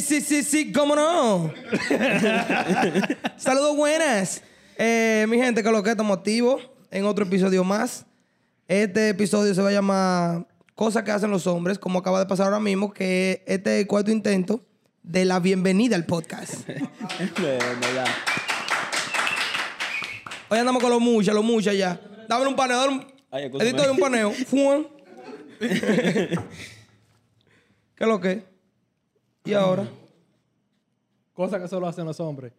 sí, sí, sí, sí, cómo no. Saludos buenas. Eh, mi gente, que lo que estamos activos en otro episodio más. Este episodio se va a llamar Cosas que hacen los hombres, como acaba de pasar ahora mismo, que este es el cuarto intento de la bienvenida al podcast. Hoy andamos con los muchas, los muchas ya. Dame un paneo, dame un... Ay. Edito de un paneo. Fuan. ¿Qué es lo que? ¿Y ahora? Cosas que solo hacen los hombres.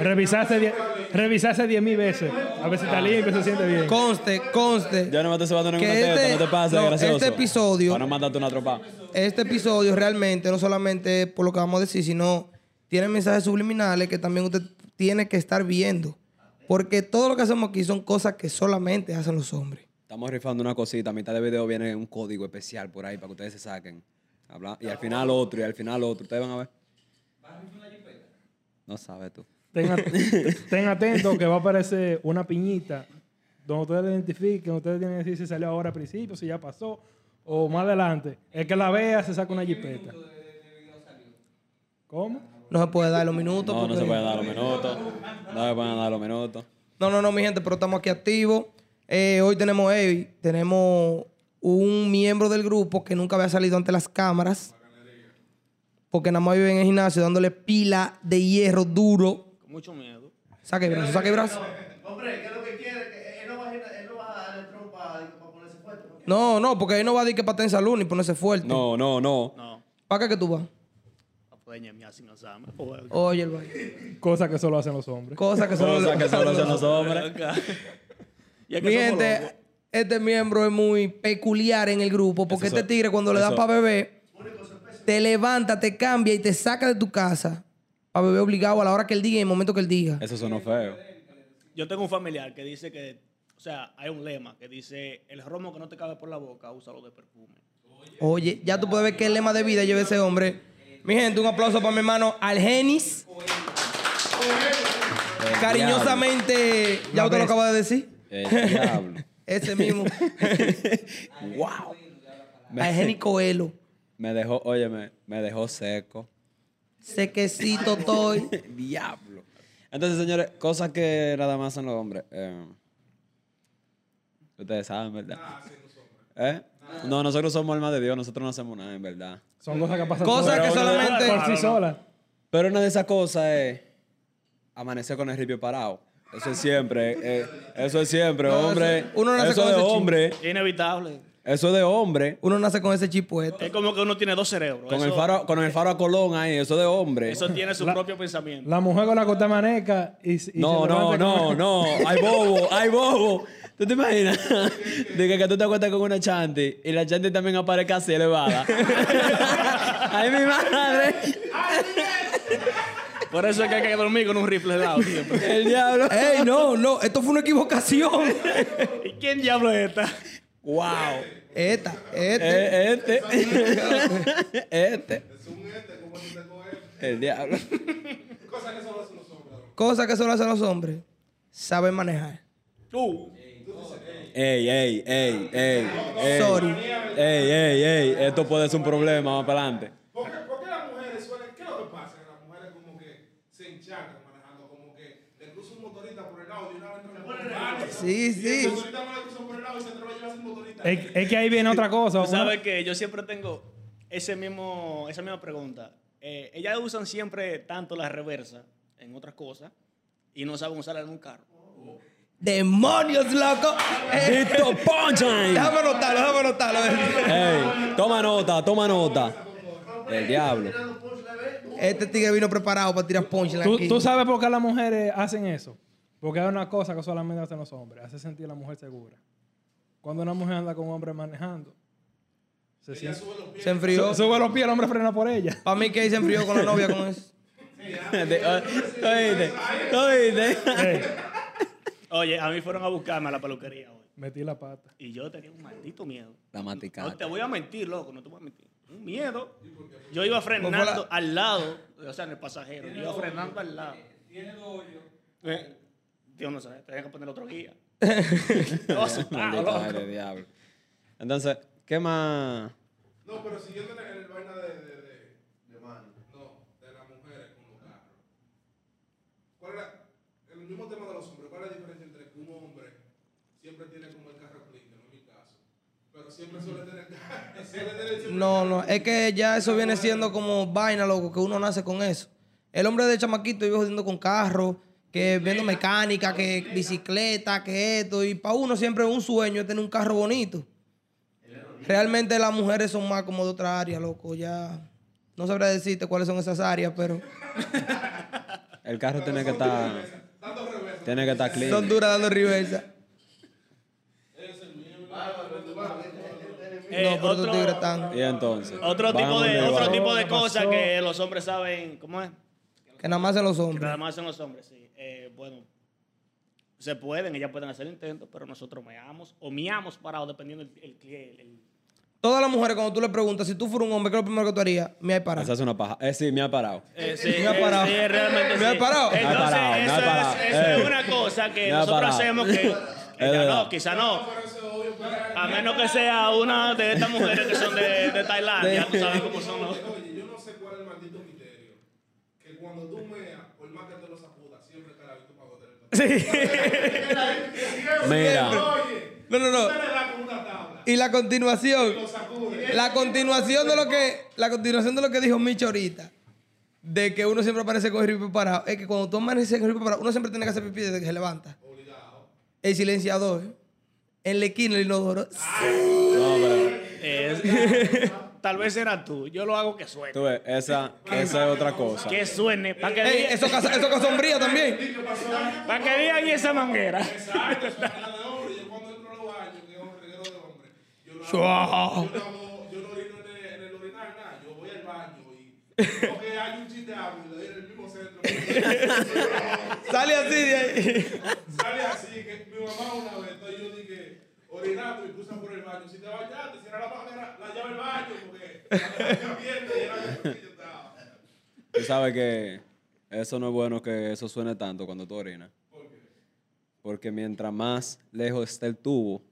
Revisarse die- revisarse 10 mil veces. A ver si está limpio, se siente bien. Conste, conste. Ya no me estoy ninguna Que teta, este- no te pases, no, gracioso. este episodio- Para no mandarte una tropa. Este episodio realmente no solamente por lo que vamos a decir, sino tiene mensajes subliminales que también usted tiene que estar viendo. Porque todo lo que hacemos aquí son cosas que solamente hacen los hombres. Estamos rifando una cosita. A mitad de video viene un código especial por ahí para que ustedes se saquen. Habla- Y al final otro, y al final otro. Ustedes van a ver. No sabes tú. Ten, at- ten atento que va a aparecer una piñita donde ustedes identifiquen. Ustedes tienen que decir si salió ahora al principio, si ya pasó o más adelante. El que la vea se saca una jipeta. ¿Cómo? No se puede dar los minutos. No, no se pueden dar los minutos. No se pueden dar los minutos. No, no, no, mi gente, pero estamos aquí activos. Eh, hoy tenemos, eh, tenemos un miembro del grupo que nunca había salido ante las cámaras. Porque nada más vive en el gimnasio dándole pila de hierro duro. Con mucho miedo. Saque el brazo, saque el brazo. Hombre, ¿qué es lo que quiere? Que él no va a, él no va a darle trompa para ponerse fuerte. porque- No, no, porque él no va a decir que para estar en salud ni ponerse fuerte. No, no, no. No. ¿Para qué que tú vas? Joder. Oye, el baile. Cosas que solo hacen los hombres. Cosa que solo... Cosas que solo hacen los hombres. Que Mi gente. Este miembro es muy peculiar en el grupo porque Eso este tigre cuando le da para beber, te levanta, te cambia y te saca de tu casa para beber obligado a la hora que él diga y en el momento que él diga. Eso sonó feo. Yo tengo un familiar que dice que, o sea, hay un lema que dice, el romo que no te cabe por la boca, úsalo de perfume. Oye, ya tú puedes ver qué lema de vida lleva ese hombre. Mi gente, un aplauso para mi hermano Algenis. Cariñosamente, ya usted lo acaba de decir. El diablo. Ese mismo. wow. Algenis Coelho. Me dejó, oye, me, me dejó seco. Sequecito estoy. Diablo. Entonces, señores, cosas que nada más hacen los hombres. Eh, ustedes saben, ¿verdad? ¿Eh? No, nosotros somos alma de Dios, nosotros no hacemos nada, en verdad. Son cosas que pasan Cosas que solamente- por sí solas. Pero una de esas cosas es amanecer con el ripio parado. Eso es siempre, eh, eso es siempre, No, hombre. eso- uno nace eso con de ese hombre, Es inevitable. eso de hombre. Uno nace con ese chip puesto. Es como que uno tiene dos cerebros. Con eso, el, faro, con el faro a Colón ahí, eso de hombre. eso tiene su propio pensamiento. La mujer con la cota maneca y, y No, no, no, con- no. Hay bobo, hay bobo. ¿Tú te imaginas? De que, que tú te acuestas con una chanti y la chanti también aparezca así elevada. ¡Ay, mi madre! Por eso es que hay que dormir con un rifle de lado siempre. El diablo. ¡Ey, no, no! Esto fue una equivocación. ¿Y quién diablo es esta? ¡Wow! Esta, esta. Eh, este. este. El diablo. Cosas que solo hacen los hombres. Saben manejar. Tú. Ey, ey, ey, ey. ey. Sorry. Ey, ey, ey. Esto puede ser un problema más para adelante. ¿Por qué, por qué las mujeres suelen, qué es lo que pasa? Que las mujeres como que se enchancan manejando, como que le cruza un motorista por el lado y una vez entran por el lado. Sí, sí. El motorista no le cruza por el lado y se atreve a llevar ese motorista. Es, es que ahí viene otra cosa. Tú sabes que yo siempre tengo ese mismo, esa misma pregunta. Eh, ellas usan siempre tanto la reversa en otras cosas y no saben usarla en un carro. ¡Demonios, loco! Eh, ¡Listo, punchline! déjame anotarlo, déjame anotarlo. Ey, toma nota, toma nota. El diablo. Este tigre vino preparado para tirar punch ¿Tú, aquí. tú sabes por qué las mujeres hacen eso. Porque hay una cosa que solamente hacen los hombres. Hace sentir a la mujer segura. Cuando una mujer anda con un hombre manejando, se siente... Se enfrió. Su- Sube los pies, el hombre frena por ella. Para mí que se enfrió con la novia con eso. De- ¿Tú oíste? ¿Tú oíste? Ey, Oye, a mí fueron a buscarme a la peluquería hoy. metí la pata. Y yo tenía un maldito miedo. La No maticata. te voy a mentir, loco, no te voy a mentir. Un miedo. Yo iba frenando la- al lado, o sea, en el pasajero. Yo iba frenando al lado. Tiene Eh, Dios no sabe, tenés que poner otro guía. Diablo. Entonces, ¿qué más? No, pero siguiendo en el vaina de, de, de, de mano, no, de las mujeres con los carros. ¿Cuál era el mismo tema de los hombres? ¿Cuál es la diferencia entre que un hombre siempre tiene como el carro clínico, no es mi caso, pero siempre suele tener, suele tener No, no, es que ya eso viene siendo como vaina, loco, que uno nace con eso. El hombre de chamaquito iba jodiendo con carro que viendo mecánica, que bicicleta, que esto. Y para uno siempre es un sueño es tener un carro bonito. Realmente las mujeres son más como de otra área, loco. Ya no sabré decirte cuáles son esas áreas, pero El carro tiene que estar. Tiene que estar clean. son duras dando reversa. Eh, no, otro- tigres están. Y entonces. Otro tipo de, otro tipo de ¿Qué cosas que los hombres saben, ¿cómo es? Que nada más en los Que hombres. nada más son los hombres, sí. Eh, bueno, se pueden, ellas pueden hacer intentos, pero nosotros meamos o miamos parados dependiendo del el, el- el- Todas las mujeres, cuando tú le preguntas, si tú fueras un hombre, ¿qué es lo primero que tú harías? Me hay parado. Esa es una paja. Eh, sí, me ha parado. Eh, sí, Me ha eh, parado. sí, realmente Me ha sí. parado. Me ha Entonces, parado, me ha eso, parado. es, eso Eh. es una cosa que ha nosotros parado. hacemos que, no, quizá no. A menos que sea una de estas mujeres que son de, de Tailandia, tú sabes cómo son. ¿no? Oye, yo no sé cuál es el maldito misterio. Que cuando tú meas, por más que te lo sacudas, siempre está la el Mira. No, no, no. Y la continuación. La continuación de lo que, la continuación de lo que dijo Micho ahorita, de que uno siempre aparece con el ripio parado, es que cuando tú amaneces con el ripio parado, uno siempre tiene que hacer pipí desde que se levanta. El silenciador, en la esquina el inodoro. No, pero. Es- tal vez era tú. Yo lo hago que suene. Tú ves, esa, esa es otra cosa. Que suene. Para que, Ey, eso casa, eso casa sombría también. pa' que digan esa manguera. Exacto, eso es vaina de hombre. Yo cuando entro a los baños, que es un reguero de hombre, yo lo Chua. hago, yo no hago, yo no orino en el, en el orinar, nada. Yo voy al baño y creo que hay un chiste de agua y le doy en el mismo centro. Sale así de ahí. Sale así, que mi mamá una vez, entonces yo dije, orinando y puse por el baño. Si te bañaste, cierra la manguera, la llave del baño, porque la abierta y. Tú sabes que eso no es bueno que eso suene tanto cuando tú orinas. Porque mientras más lejos esté el tubo,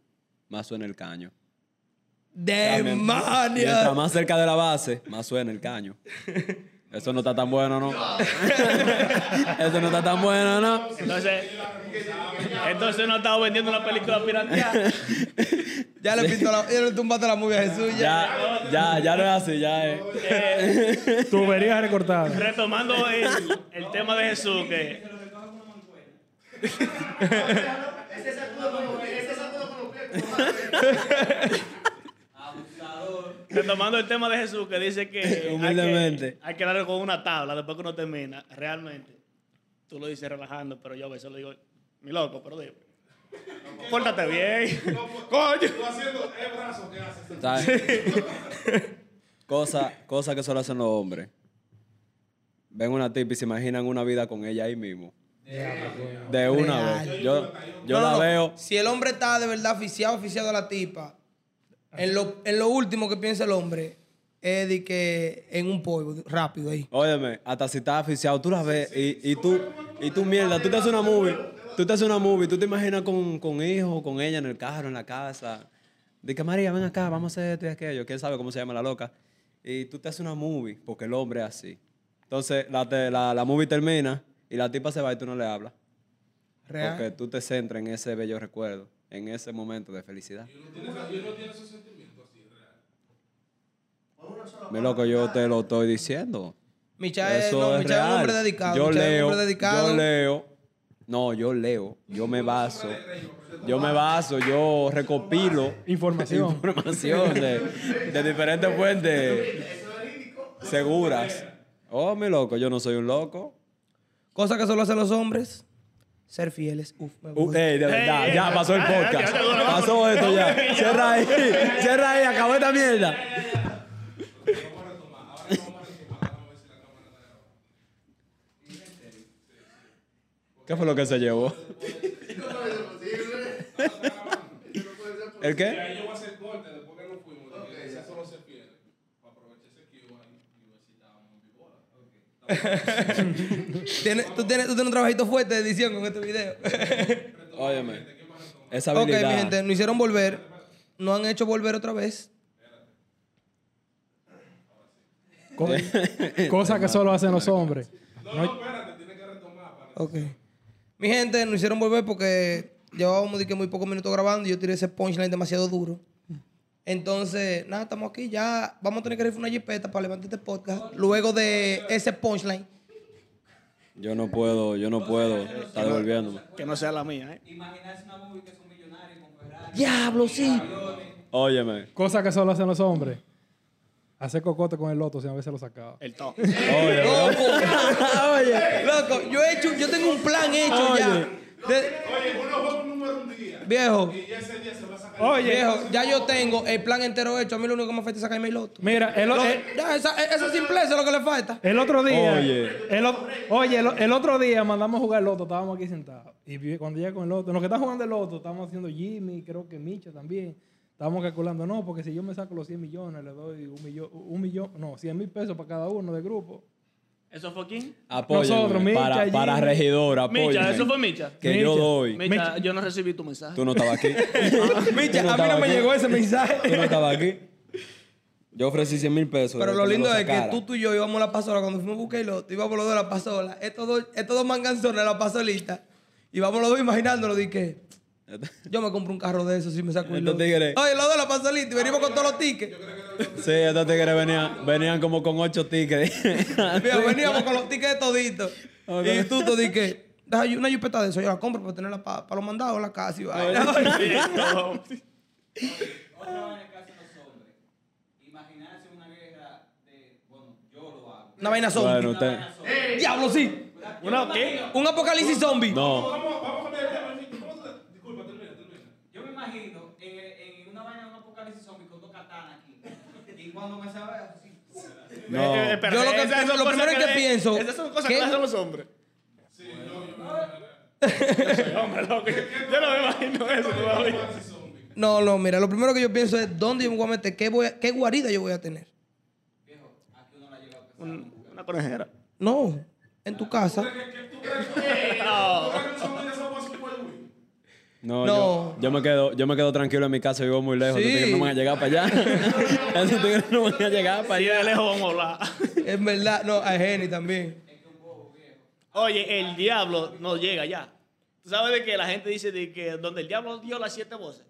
más suena el caño. Mientras ¡Demania! más cerca de la base, más suena el caño. Eso no está tan bueno, ¿no? Eso no está tan bueno, ¿no? Entonces, entonces no estaba vendiendo una película pirateada. Ya le pintó la, ya le tumbaste la movie a Jesús. Ya. Ya, ya, ya no es así, ya es. Eh, Tuberías recortadas. retomando el, el tema de Jesús, que Ese sacudo con los pies, ese sacudo con los pies. como madre. retomando el tema de Jesús, que dice que hay que, Humildemente. hay que darle con una tabla después que uno termina. Realmente, tú lo dices relajando, pero yo a veces lo digo, mi loco, pero dime. Pórtate bien. Coño. Tú haciendo el brazo que haces. ¿Sabes? Cosa, cosa que solo hacen los hombres. Ven una tipa y se imaginan una vida con ella ahí mismo. De una Real. vez. Yo, yo No, no, la no. veo. Si el hombre está de verdad aficiado, aficiado a la tipa, en lo, en lo último que piensa el hombre es de que en un polvo, rápido ahí. Óyeme, hasta si estás aficiado, tú la ves y, y tú, y tú mierda, tú te haces una movie, tú te haces una movie, tú te imaginas con, con hijos, con ella en el carro, en la casa. Que María, ven acá, vamos a hacer esto y aquello. ¿Quién sabe cómo se llama la loca? Y tú te haces una movie, porque el hombre es así. Entonces, la, te- la, la movie termina y la tipa se va y tú no le hablas. Real. Porque tú te centras en ese bello recuerdo, en ese momento de felicidad. Mi loco, yo te lo estoy diciendo. Micha es, Eso no, es Micha es un real. hombre dedicado. Yo Micha es un leo, hombre dedicado. yo leo. No, yo leo. Yo me baso. Yo me baso, yo recopilo Información. información de, de diferentes fuentes seguras. Oh, mi loco, yo no soy un loco. Cosa que solo hacen los hombres, ser fieles. Uf, me Uh, voy. ey, de verdad, Ey, ya ey, pasó el podcast. ya, ya, ya, Pasó esto ya. Cierra ahí, cierra ahí, acabó esta mierda. ¿Qué fue lo que se llevó? ¿El qué? Ahí yo voy a hacer corte después que nos fuimos. Dije, esa solo se pierde. Para aprovechar ese ahí y. Tienes- tú, tienes, tú tienes un trabajito fuerte de edición con este video. Óyeme, esa ok, habilidad. mi gente, nos hicieron volver. Nos han hecho volver otra vez. Co- Cosa que solo hacen los hombres. No, no, espérate, tiene que retomar. Para... Ok. Mi gente, nos hicieron volver porque llevábamos de que muy pocos minutos grabando y yo tiré ese punchline demasiado duro. Entonces, nada, estamos aquí ya. Vamos a tener que rifar una jipeta para levantar este podcast. Luego de ese punchline. Yo no puedo, yo no puedo estar devolviéndome. Que no sea la mía, ¿eh? Diablo, sí. Óyeme. Cosa que solo hacen los hombres. Hacer cocote con el loto, si a veces lo sacaba. El top. Oye, Loco. Oye, loco, yo he hecho, yo tengo un plan hecho ya. De- Oye, uno juega un número un día. viejo, Y ese día se va a sacar. Oye, viejo, ya yo tengo el plan entero hecho. A mí lo único que me falta es sacarme el loto. mira, el, Lo- el- ya, esa, esa simpleza es lo que le falta. el otro día. Oye. El, oye, el, el otro día mandamos a jugar el loto, estábamos aquí sentados. Y cuando llegué con el loto, los que están jugando el loto, estábamos haciendo Jimmy, creo que Micha también. Estábamos calculando, no, porque si yo me saco los 100 millones, le doy un millón, un millón, no, 100 mil pesos para cada uno del grupo. ¿Eso fue quién? Nosotros, Micha, para, para regidor, Micha, apóyenme. eso fue Micha. Que yo Micha. doy. Micha, yo no recibí tu mensaje. Tú no estabas aquí. Micha, Tú no a mí no me llegó ese mensaje. Tú no estabas aquí. Yo ofrecí 100 mil pesos. Pero lo lindo es que tú, tú y yo íbamos a la pasola cuando fuimos a buscar el loto, íbamos los dos a la pasola. Estos dos, estos dos manganzones a la pasolita. Y vamos los dos imaginándolo de que yo me compro un carro de esos si me saco el Estos tigres. Oye, los dos a la pasolita y venimos con todos los tickets. Sí, estos tigres venían, venían como con ocho tickets. Mira, veníamos con los tickets toditos. Ok. Y tú te dije, deja una jipeta de eso, yo la compro para tenerla para los mandados en la casa y vaina. Otra que. Imaginarse una guerra de. Bueno, yo lo hago. Una vaina zombie. bueno, usted. Diablo, sí. ¿Una qué? Un apocalipsis zombie. No. Vamos, vamos a cambiar el tema. en fin. ¿Cómo tú- Disculpa, termina, termina. Yo me imagino en, en una vaina de un apocalipsis zombie con dos katanas aquí. Y cuando me sabe así. No. Eh, espérate, Yo lo que- esas son lo primero que pienso, Esas son cosas ¿qué? que hacen los hombres. Hombre, loco, Yo no me imagino eso todavía. No, no, mira, lo primero que yo pienso es dónde yo me voy a meter, qué, voy a- qué guarida yo voy a tener. Un- Una conejera. No, en tu casa. No, No. Yo, yo me quedo, yo me quedo tranquilo en mi casa, vivo muy lejos. Sí. Esos tigres no van a llegar para allá. Esos tigres no van a llegar para Ahí de allá. lejos vamos a hablar. Es verdad, no, a Jenny también. Oye, el diablo no llega ya. ¿Tú sabes de que la gente dice de que donde el diablo dio las siete voces?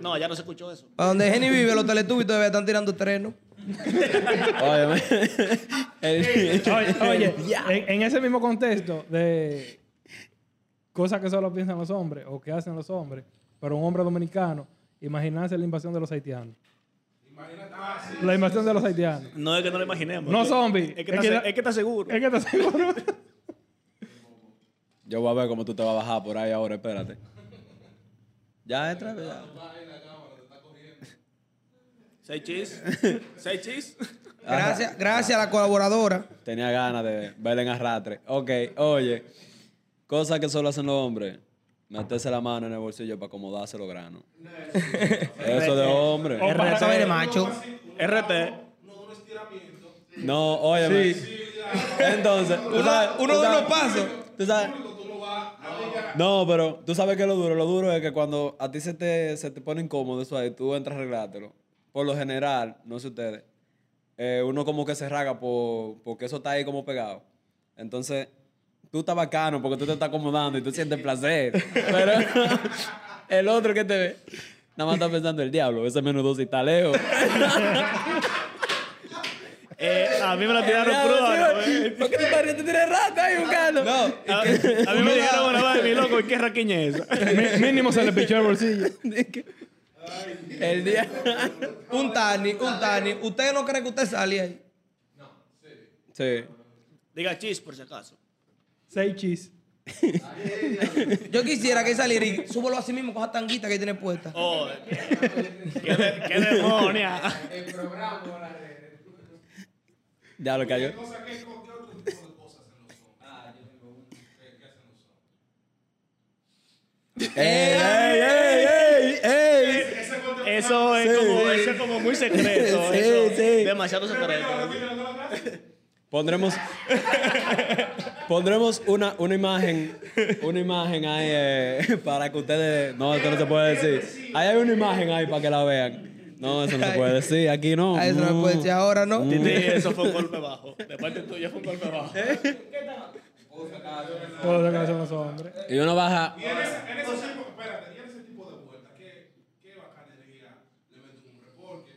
No, allá no se escuchó eso. Para donde Jenny vive, los teletubbies todavía están tirando terreno. Oye, oye, en, en ese mismo contexto de cosas que solo piensan los hombres o que hacen los hombres, pero un hombre dominicano, imaginarse la invasión de los haitianos. La invasión de los haitianos. No es que no lo imaginemos. No es que- zombie. Es que, Es está, que se- da- es que está seguro. Es que te seguro. Yo voy a ver cómo tú te vas a bajar por ahí ahora, espérate. Ya entra, ya. Seis chis. Seis chis. Gracias, gracias a la colaboradora. Tenía ganas de verla en arrastre. Ok, oye. Cosa que solo hacen los hombres. Meterse la mano en el bolsillo para acomodarse los granos. Eso de hombre. Vaina de macho. RT. No, óyeme. Entonces, tú sabes- Uno de unos pasos. tú sabes- No, pero tú sabes que lo duro. Lo duro es que cuando a ti se te, se te pone incómodo eso ahí, tú entras a arreglártelo. Por lo general, no sé ustedes, eh, uno como que se raga por, porque eso está ahí como pegado. Entonces, tú estás bacano porque tú te estás acomodando y tú sientes placer. Pero el otro que te ve, nada más está pensando el diablo, ese menudo está lejos. Eh, a mí me la tiraron cruda. sí, ¿no? ¿Por qué tú estás tú tienes rata ahí buscando? No, A, a mí me dijeron una vez, mi loco, ¿y qué raquiña es esa? Mínimo se le pichó el bolsillo. El día. un Tani, un Tani. ¿Usted no cree que usted sale ahí? Sí. Diga chis, por si acaso. Seis chis. Yo quisiera que saliera y súbelo así mismo con esa tanguita que tiene puesta. Oh, qué, de- qué demonia. Ya lo cayó. ¡Ey, ey, ey, ey! ey! Eso es, como, eso es como muy secreto. Sí, eso, sí. Demasiado secreto. Pondremos. Pondremos una, una imagen. Una imagen ahí eh, para que ustedes. No, esto no se puede decir. Ahí hay una imagen ahí para que la vean. No, eso no se puede decir. Aquí no. A eso no me puede decir ahora, ¿no? Titi, eso fue un golpe bajo. De parte tuya fue un golpe bajo. Cosas que hacen los hombres. Y uno baja. Y en ese, en ese espérate, y en ese tipo de vueltas, ¿qué, qué bacanería le mete un hombre? Porque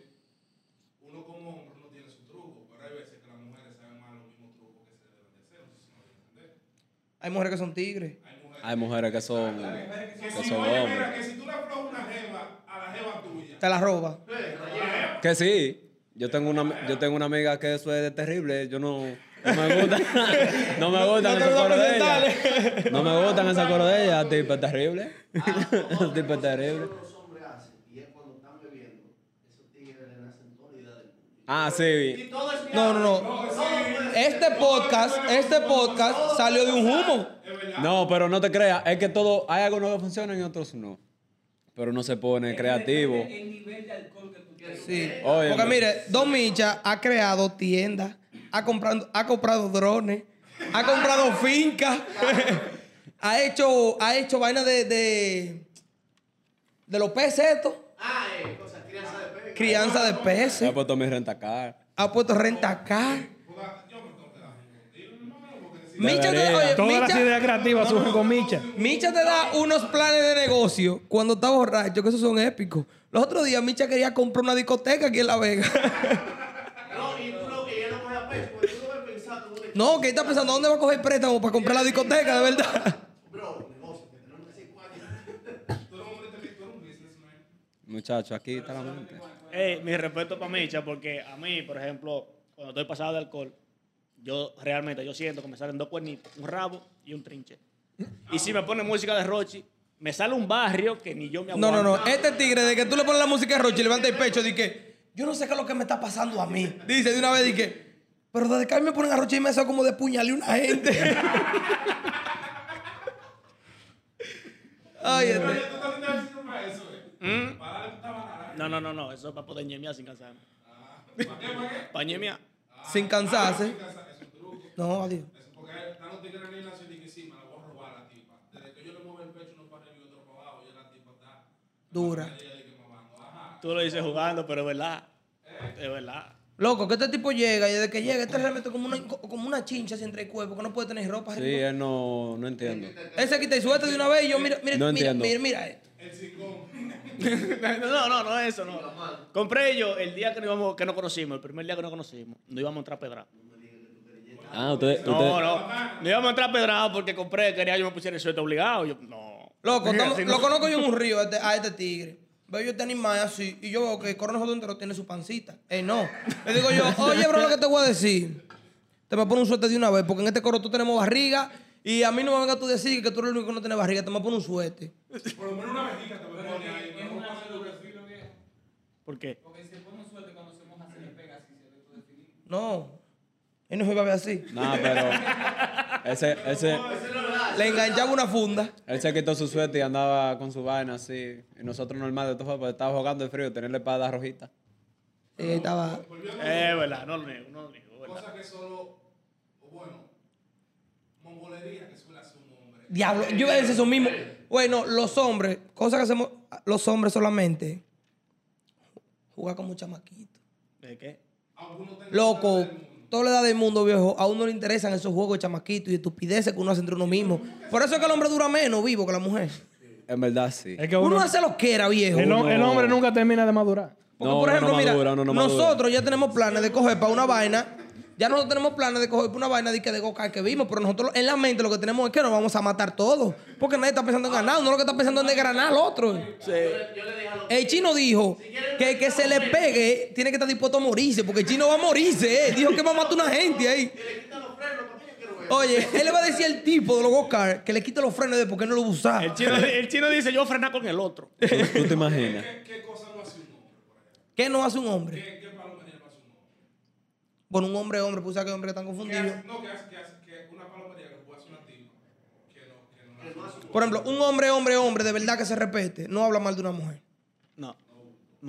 uno como hombre no tiene su truco, pero hay veces que las mujeres saben más los mismos trucos que se deben de hacer, no sé si me voy a entender. Hay mujeres que son tigres. Hay mujeres que son. Que son hombres. mira, que si tú le aflojas una jeva a la jeva tuya, Te la roba. Que sí. Yo tengo una, yo tengo una amiga que eso es de terrible. Yo no, no me gusta. no me gustan No coros de ella. No me gustan esos coros de ella. Tipo es terrible. tipo es terrible. los hombres hacen, y es cuando están bebiendo, esos tigres le nacen toda la idea del mundo. Ah, sí. Todo es No, no, no. Este podcast, este podcast salió de un humo. No, pero no te creas. Es que todo. Hay algunos que funcionan y otros no. Pero uno se pone creativo. El nivel de alcohol que tú quieres. Sí. Oye, Porque mire, Don Micha ha creado tiendas, ha comprado, ha comprado drones, ha comprado fincas, ha hecho, ha hecho vaina de, de, de los peces estos, Ah, eh, crianza de peces. peces, puesto mi renta acá. ha puesto renta acá. Micha te, oye, Todas las Micha- ideas creativas surgen con Micha. Micha te da unos planes de negocio cuando está borracho, que esos son épicos. Los otros días Micha quería comprar una discoteca aquí en La Vega. No, y tú no porque no pensando, No, que está pensando, ¿dónde va a coger préstamo para comprar la discoteca, de verdad? bro, negocio, que tenemos que hacer cuatro. Muchacho, aquí está la mente. Eh, mi respeto para Micha, porque a mí, por ejemplo, cuando estoy pasado de alcohol, yo realmente yo siento que me salen dos cuernitos, un rabo y un trinche. Y si me pone música de Rochi, me sale un barrio que ni yo me No, aguanto. no, no. Este tigre, de que tú le pones la música de Roche y levanta el pecho, di que yo no sé qué es lo que me está pasando a mí. Dice de una vez, di que, pero desde que a mí me ponen a Roche y me hace como de puñalar una gente. Ay, este. ¿tú eh? No, no, no, no, eso es para poder ñemear sin cansarme. Para ñemear. Sin cansarse. Es un truco. No, adiós. Porque están los tigres en el gimnasio y dicen, sí, me la voy a robar a la tipa. Desde que yo le muevo el pecho uno para arriba y otro para abajo, ya la tipa está... Dura. Que. Tú lo dices jugando, pero es verdad. Es verdad. Loco, que este tipo llega y desde que llega, este le mete como una, como una chincha así entre el cuerpo, que no puede tener ropa Sí, él no, no entiendo. Él se quita el suéter de una vez y yo, mira, mira, No mira, entiendo. mira, mira esto. No, no, no es eso, no. Compré yo el día que nos, íbamos, que nos conocimos, el primer día que nos conocimos, nos íbamos a entrar pedrado. Ah, ustedes. No, no. Nos íbamos a entrar pedrado porque compré, quería yo me pusiera el sueldo obligado. Yo, no. Loco, Dije, estamos- así no. lo conozco yo en un río a este, a este tigre. Veo yo este animal así y yo veo que el coronel entero tiene su pancita. Ey, no. Le digo yo, oye, bro, lo que te voy a decir. Te me pone un suéter de una vez, porque en este coro tú tenemos barriga y a mí no me vengas tú a decir que tú eres el único que no tiene barriga. Te me pone un suéter. Por lo menos una vejiga te me pone ahí. pero no pasa lo que sí. ¿Por qué? Porque se pone un suerte cuando se moja, se le pega así, se ve todo definido. No. Él no se iba a ver así. No, pero. Ese, ese, Le enganchaba una funda. él se quitó su suerte y andaba con su vaina así. Y nosotros normal de todo porque estaba jugando de frío, tenerle espada rojita. Ahí estaba. Es verdad, no lo niego, no lo niego. Cosa que solo, o que suele hacer un hombre. Diablo, yo iba a decir eso mismo. Bueno, los hombres, cosas que hacemos los hombres solamente. Jugar con muchos chamaquitos. ¿De qué? Loco, toda la edad del mundo, viejo, a uno le interesan esos juegos de chamaquitos y estupideces que uno hace entre uno mismo. Por eso es que el hombre dura menos vivo que la mujer. En verdad, sí. Es que Uno, uno, hace lo que era, viejo. el, hom- el hombre nunca termina de madurar. Porque, No, por ejemplo, no mira, madura, nosotros ya tenemos planes de coger para una vaina. Ya nosotros tenemos planes de coger para una vaina de que de go-kart que vimos, pero nosotros en la mente lo que tenemos es que nos vamos a matar todos. Porque nadie está pensando en ganar, uno lo que está pensando es en desgranar al otro. El chino dijo que el que se le pegue tiene que estar dispuesto a morirse, porque el chino va a morirse, eh. Dijo que va a matar a una gente ahí. Oye, él le va a decir al tipo de los go-kart que le quite los frenos de porque no lo va a usar. El chino, el chino dice, yo frenar con el otro. ¿Tú, tú te imaginas? ¿Qué, qué cosa no hace un hombre, por? ¿Qué no hace un hombre? ¿Qué, qué palomería no hace un hombre? Bueno, un hombre, hombre, pues sabes que hay hombres que están ¿Qué confundidos. hace, no, que hace, que hace, que una palomería que puede hacer una tipa, que no, que no, la hace un hombre. Por ejemplo, un hombre, hombre, hombre, de verdad que se respete, no habla mal de una mujer. No.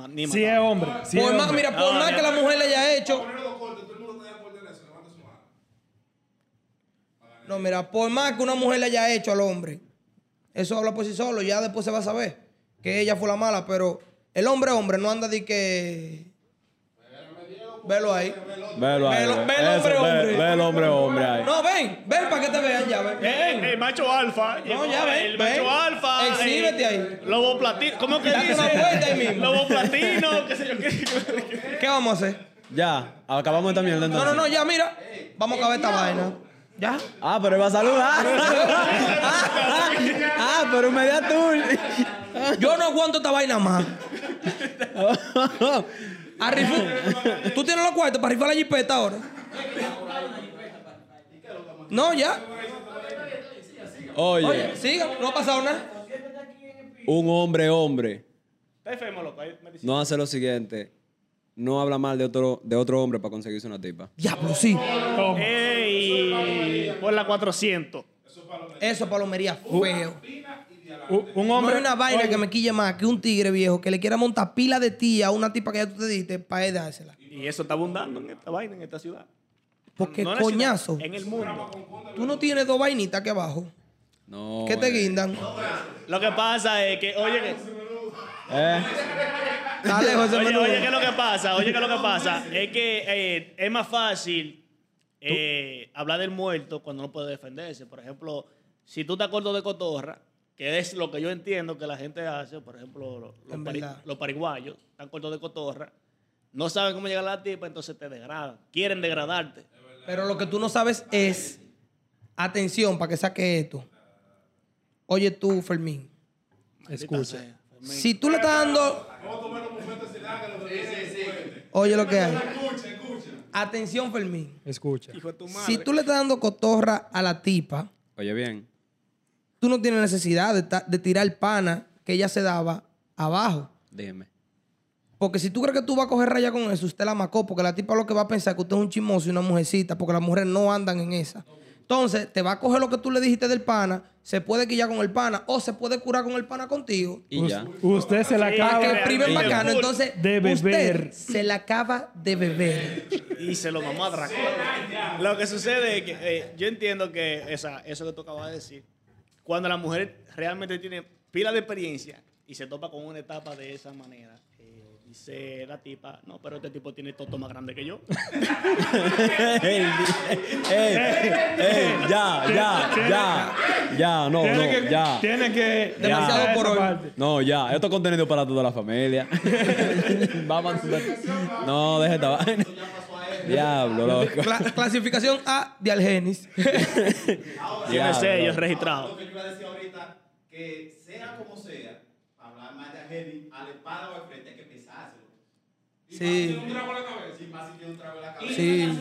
Ni Si es hombre. Es más, hombre. mira, por No, más que la mujer le haya hecho, no, mira, por más que una mujer le haya hecho al hombre, eso habla por sí solo, ya después se va a saber que ella fue la mala, pero el hombre, hombre, no anda de que. Velo ahí. Velo ahí. Velo- velo, Eso, hombre, ve- hombre. ve el hombre, hombre ahí. No, ven, ven para que te vean ya, ven. El, el macho alfa. llegó, ya ven, El ven. macho alfa. Exhíbete eh, ahí. Lobo platino. ¿Cómo que dice? una vuelta ahí mismo. Lobo platino, qué sé yo qué. ¿Qué vamos a hacer? Ya, acabamos esta mierda No, no, no, ya, mira. Vamos a acabar esta vaina. ¿Ya? Ah, pero él va a saludar. ah, pero un media tour. Yo no aguanto esta vaina más. A rifar- ¿Tú tienes los cuartos para rifar la jipeta ahora? No, ya. Oye, Oye, siga, no ha pasado nada. un hombre, hombre, Está enfermo, loco. ahí me dice. no hace lo siguiente. No habla mal de otro, de otro hombre para conseguirse una tipa. Diablo, sí. Ey, por la 400. Eso es palomería feo. Un, un No hombre. hay una vaina oye, que me quille más que un tigre viejo que le quiera montar pila de tía a una tipa que ya tú te diste para él dársela. Y eso está abundando en esta vaina, en esta ciudad. Porque No coñazo, En el mundo. tú no tienes dos vainitas aquí abajo No. que te eh. guindan. Lo que pasa es que, oye, Eh, oye, oye, ¿qué es lo que pasa? Oye, ¿qué es lo que pasa? Es que eh, es más fácil eh, hablar del muerto cuando no puede defenderse. Por ejemplo, si tú te acuerdas de Cotorra, que es lo que yo entiendo que la gente hace, por ejemplo, lo- los, En pari- los pariguayos, están cortos de Cotorra, no saben cómo llegar a la tipa, entonces te degradan. Quieren degradarte. Pero lo que tú no sabes es, atención, para que saque esto. Oye tú, Fermín. Escucha. Si tú le estás dando... Oye lo que hay. Atención, Fermín. Escucha. Si tú le estás dando cotorra a la tipa, oye bien. Tú no tienes necesidad de, ta- de tirar pana que ella se daba abajo. Dime. Porque si tú crees que tú vas a coger raya con eso, usted la macó, porque la tipa lo que va a pensar es que usted es un chismoso y una mujercita, porque las mujeres no andan en esa. Entonces, te va a coger lo que tú le dijiste del pana, se puede quillar con el pana o se puede curar con el pana contigo. Y ya. Usted se la acaba. Para que bacano. Entonces, De beber. usted se la acaba de beber. y se lo mamó a Drácula. Lo que sucede es que eh, yo entiendo que esa, eso que tú acabas de decir, cuando la mujer realmente tiene pila de experiencia y se topa con una etapa de esa manera, eh, dice la tipa, no, pero este tipo tiene toto más grande que yo. ey, ey, ey, ya, ya, ya. Ya, no, no, Tiene que, ya. tiene que. Demasiado por hoy. No, ya. Esto es contenido para toda la familia. Vamos. No, deja esta vaina. Diablo, loco. Cla- clasificación A de Algenis. Tiene sellos registrados. Lo que yo iba a decir ahorita, que sea como sea, para hablar más de Argeli, a la espada o al frente hay que pensárselo. Sí. Un trago en la cabeza. Si más si tiene un trago en la cabeza. Sí.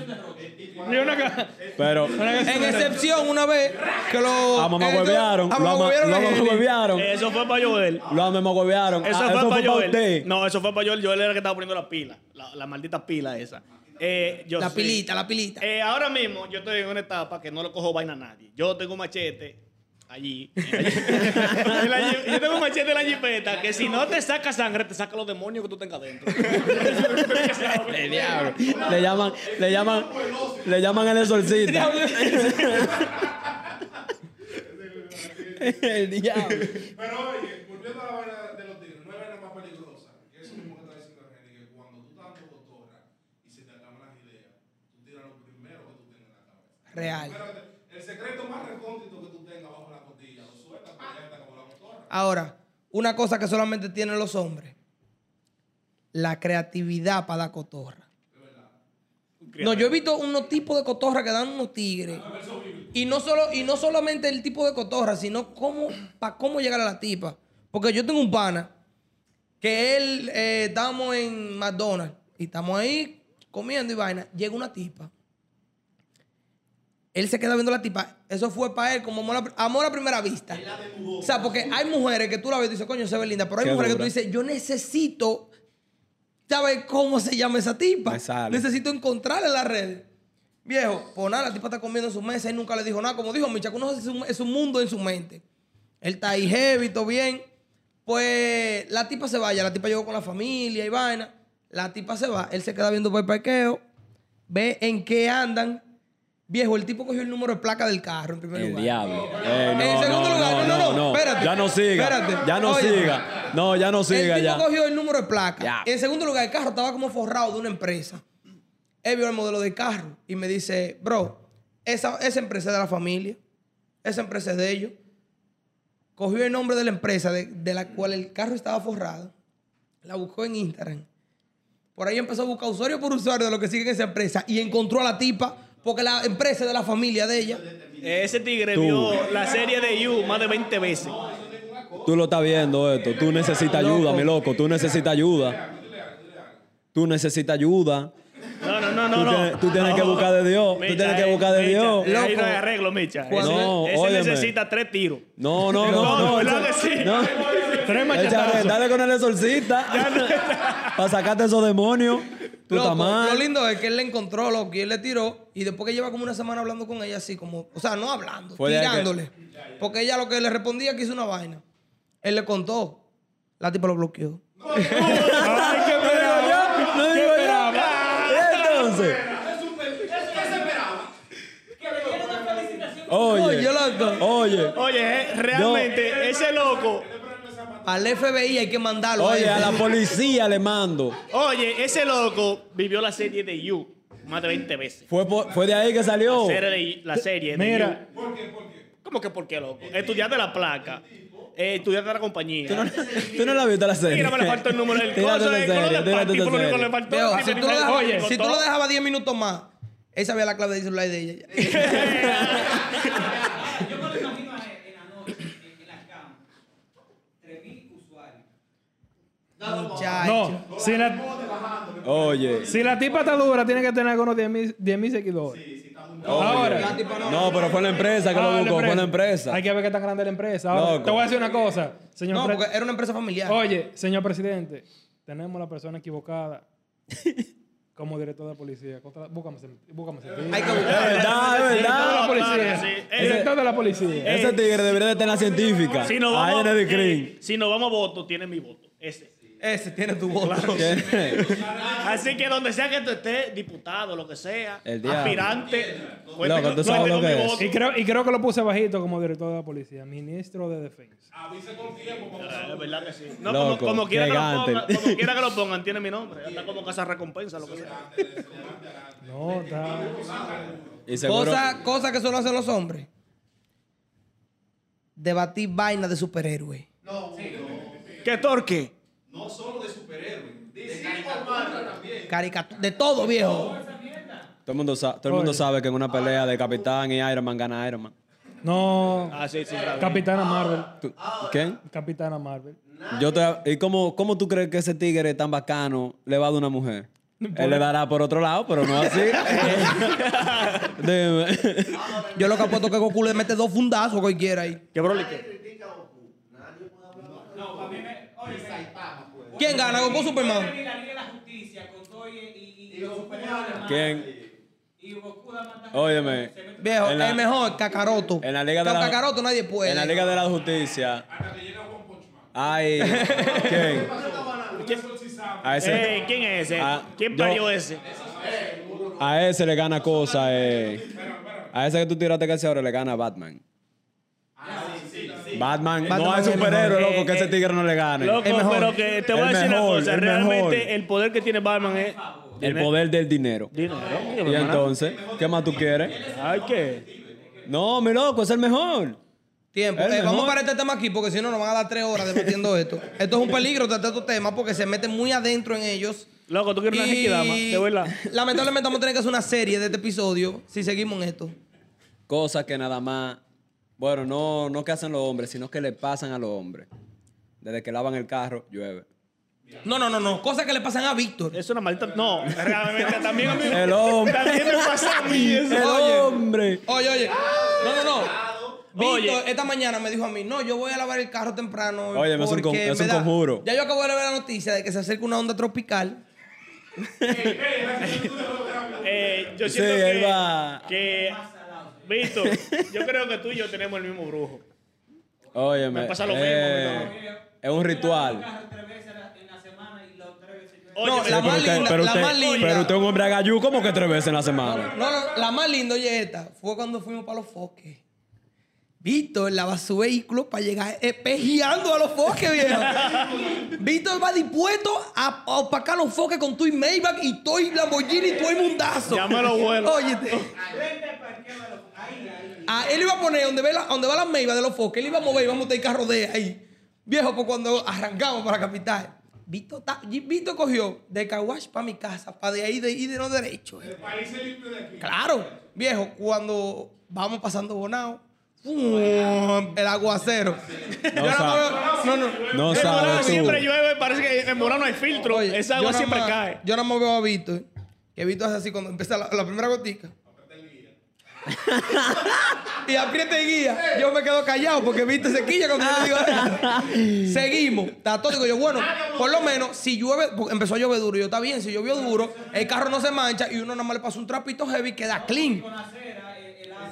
Y una ca- Pero En excepción, una vez que lo. a mamá huevearon. A Lo mamá huevearon a mamá Algenis. huevearon. Eso fue para Joel. Lo mamá huevearon. Eso Ah, fue para pa' Joel. No, eso fue para Joel. Joel era el que estaba poniendo la pila, la, la maldita pila esa. Eh, yo La sé. pilita, la pilita. Eh, ahora mismo yo estoy en una etapa que no le cojo vaina a nadie. Yo tengo un machete allí. en la- yo tengo un machete en la jipeta que si no te saca sangre, te saca los demonios que tú tengas dentro. El diablo. Le llaman, le llaman, le llaman el exorcista. el diablo. Pero oye, volviendo a la vaina de los tigres, no hay vaina más peligrosa que eso mismo que está diciendo Argeli, que cuando tú estás dando cotorra y se te acaban las ideas, tú tiras lo primero que tú tengas en la cabeza. Real. El secreto más recóndito que tú tengas bajo la costilla, lo sueltas, ya la. Ahora, una cosa que solamente tienen los hombres: la creatividad para dar cotorra. No, yo he visto unos tipos de cotorra que dan unos tigres. Y no, solo, y no solamente el tipo de cotorra, sino cómo, para cómo llegar a la tipa. Porque yo tengo un pana que él, eh, estamos en McDonald's y estamos ahí comiendo y vaina. Llega una tipa. Él se queda viendo a la tipa. Eso fue para él como amor a, amor a primera vista. O sea, porque hay mujeres que tú la ves y dices, coño, se ve linda. Pero hay Qué mujeres dura. que tú dices, yo necesito saber cómo se llama esa tipa. Necesito encontrarla en las redes. Viejo, pues nada, la tipa está comiendo en su mesa y nunca le dijo nada. Como dijo Micha, uno es un, es un mundo en su mente. Él está ahí heavy, todo bien. Pues la tipa se vaya, la tipa llegó con la familia y vaina. La tipa se va, él se queda viendo por el parqueo, ve en qué andan. Viejo, el tipo cogió el número de placa del carro en primer El lugar. diablo. Eh, no, En segundo no, lugar, no, no, no, espérate. Ya no siga. Espérate. Ya no Oye. siga. No, ya no siga el tipo ya. cogió el número de placa. Ya. En segundo lugar, el carro estaba como forrado de una empresa. Él vio el modelo de carro y me dice, bro, esa, esa empresa es de la familia, esa empresa es de ellos. Cogió el nombre de la empresa de, de la cual el carro estaba forrado, la buscó en Instagram. Por ahí empezó a buscar usuario por usuario de lo que sigue en esa empresa y encontró a la tipa porque la empresa es de la familia de ella. Ese tigre Tú. vio la serie de You más de 20 veces. Tú lo estás viendo esto. Tú necesitas ayuda, mi loco. Tú necesitas ayuda. Tú necesitas ayuda. No, no, no, no. Tú no. tienes- tú tienes que buscar de Dios. Tú tienes que eh, buscar de Micha, Dios. eh, Ahí no Loco. hay arreglo, Micha. Ese, No, ese óyeme. necesita tres tiros. No, no, no. No, no, no. Tres machetazos. dale con el exorcista. Para sacarte esos demonios. Tú Loco, estás Lo lindo es que él le encontró, loco, y él le tiró. Y después que lleva como una semana hablando con ella, así como, o sea, no hablando, Fue que- tirándole. Porque ella lo que le respondía que hizo una vaina. Él le contó. La tipa lo bloqueó. Ay, qué. No digo yo. Entonces. Que le dieron una felicitación. Oye. Oye, loco. Oye. Oye, realmente, ese loco, Al FBI hay que mandarlo. Oye, a a la policía le mando. oye, ese loco vivió la serie de You más de 20 veces. Fue, por- fue de ahí que salió. La serie de, la serie de Mira. You. ¿Cómo que por qué, loco? Estudiaste la placa, eh, estudiaste la compañía. Tú no la viste la serie. Mira, me le faltó el número del coso, esa del esa oye, si tú lo dejabas 10 minutos más, él sabía la clave de celular de ella. Yo me lo imagino a él en la noche, en, en la cama. 3.000 usuarios. Muchacho. No, si la, Oye. si la tipa está dura, tiene que tener unos 10 mil seguidores. Ahora. La tipa no. No, pero fue la empresa que Ah, lo la buscó. Fue la empresa. Hay que ver qué tan grande es la empresa. Ahora, Loco. te voy a decir una cosa, señor No, porque era una empresa familiar. Oye, señor presidente, tenemos la persona equivocada como director de policía. Contra- Búscame, búscame ese tigre. Hay que Es buscar. verdad, es Director de la verdad. policía. sí. El de la policía. Ese tigre debería de estar en la científica. Si nos Ahí vamos, en el eh, si nos vamos a voto, tiene mi voto. Ese. Ese tiene tu voto. Así que donde sea que tú estés, diputado, lo que sea, El diablo. aspirante, cuente Loco, con- tú sabes cuente lo con que mi es. voto. Y creo, y creo que lo puse bajito como director de la policía, ministro de defensa. Avise con tiempo. porque Eh, Es verdad que sí. No, Loco, como, como quiera que lo pongan, como quiera que lo pongan, tiene mi nombre. Anda como casa recompensa, lo que sea. No, está. Y seguro. Cosa, cosa que solo hacen los hombres. Debatir vainas de superhéroes. ¿Qué torque? No solo de superhéroes, de caricatura también. Caricatura. De todo, viejo. Todo el mundo, sa- todo el mundo sabe que en una pelea de Capitán y Iron Man gana Iron Man. No, Ah, sí, sí. Capitana Marvel. ¿Tú- ¿Quién? Capitana Marvel. Yo te, ¿Y cómo, cómo tú crees que ese tigre tan bacano le va a dar una mujer? Él le dará por otro lado, pero no así. Dime. Yo lo que apuesto es que Goku le mete dos fundazos cualquiera ahí. ¿Qué Broly qué? No, para mí me. Oye, ¿Quién gana? ¿Goku o Superman? Y la Liga de la Justicia con todo y, y, y, y los superhéroes. más. ¿Quién? Y. Óyeme. Viejo, En la- el mejor, Kakaroto. En la Liga de Con la Kakaroto nadie puede. En la Liga de la Justicia. Ay, ¿quién? A ese, Eh, ¿Quién es ese? Ah, ¿Quién yo- parió ese? a ese le gana cosas. Eh. A ese que tú tiraste que ese ahora le gana Batman. Batman, no Batman hay es el superhéroe, loco, que ese tigre no le gane. Loco, El mejor. pero que te voy a decir mejor, una cosa. el Realmente mejor. el poder que tiene Batman es El poder del dinero. dinero. Y entonces, ¿qué más tú quieres? Ay, ¿qué? No, mi loco, es el mejor. Tiempo. Eh, vamos para este tema aquí porque si no nos van a dar tres horas debatiendo esto. Esto es un peligro tratar estos temas porque se meten muy adentro en ellos. Loco, tú quieres una Genkidama, de verdad. lamentablemente vamos a tener que hacer una serie de este episodio si seguimos en esto. Cosas que nada más, bueno, no, no que hacen los hombres, sino que le pasan a los hombres. Desde que lavan el carro, llueve. No, no, no, no. Cosas que le pasan a Víctor. Es una maldita. No, realmente también a mí. El hombre. También me pasa a mí eso. El Oye. hombre. Oye, oye. No, no, no. Víctor, Oye. esta mañana me dijo a mí, no, yo voy a lavar el carro temprano. Oye, es un con- porque es me un conjuro. Ya yo acabo de ver la noticia de que se acerca una onda tropical. Eh, yo Sí, siento él que, va- que Víctor, yo creo que tú y yo tenemos el mismo brujo. Óyeme. Me pasa lo eh, mismo, Es un ritual. Oye, No, la pero más usted, linda, pero la usted- más linda. pero usted es un hombre agayú como que tres veces en la semana. No, no, la más linda, oye, esta, fue cuando fuimos para los foques. Víctor lava su vehículo para llegar espejeando a los foques, viejo. Víctor va dispuesto a, a opacar los foques con tu Maybach y todo Lamborghini y todo mundazo. Ya me lo vuelo. Óyete. Ahí, ahí. Ah, él iba a poner donde, ve la, donde va la Maybach de los foques, él iba a mover, iba a montar el carro de ahí. Viejo, pues cuando arrancamos para la capital, Víctor, cogió de Caguash para mi casa, para de ahí de ir de no derecho. El país se limpio de aquí. Claro, viejo, cuando vamos pasando Bonao, el aguacero. Yo nada más veo- no, no. No En sabes Morano tú. siempre llueve, parece que en Morano no hay filtro. Oye, Esa yo agua siempre más- cae. Yo nada más veo a Víctor, que Víctor hace así cuando empieza la, la primera gotica. y aprieta el guía. Yo me quedo callado porque Víctor se quilla cuando yo digo eso. Seguimos. Está todo. Digo yo, bueno, por lo menos, si llueve, porque empezó a llover duro. Yo, está bien, si llovió duro, el carro no se mancha y uno nada más le pasa un trapito heavy y queda clean.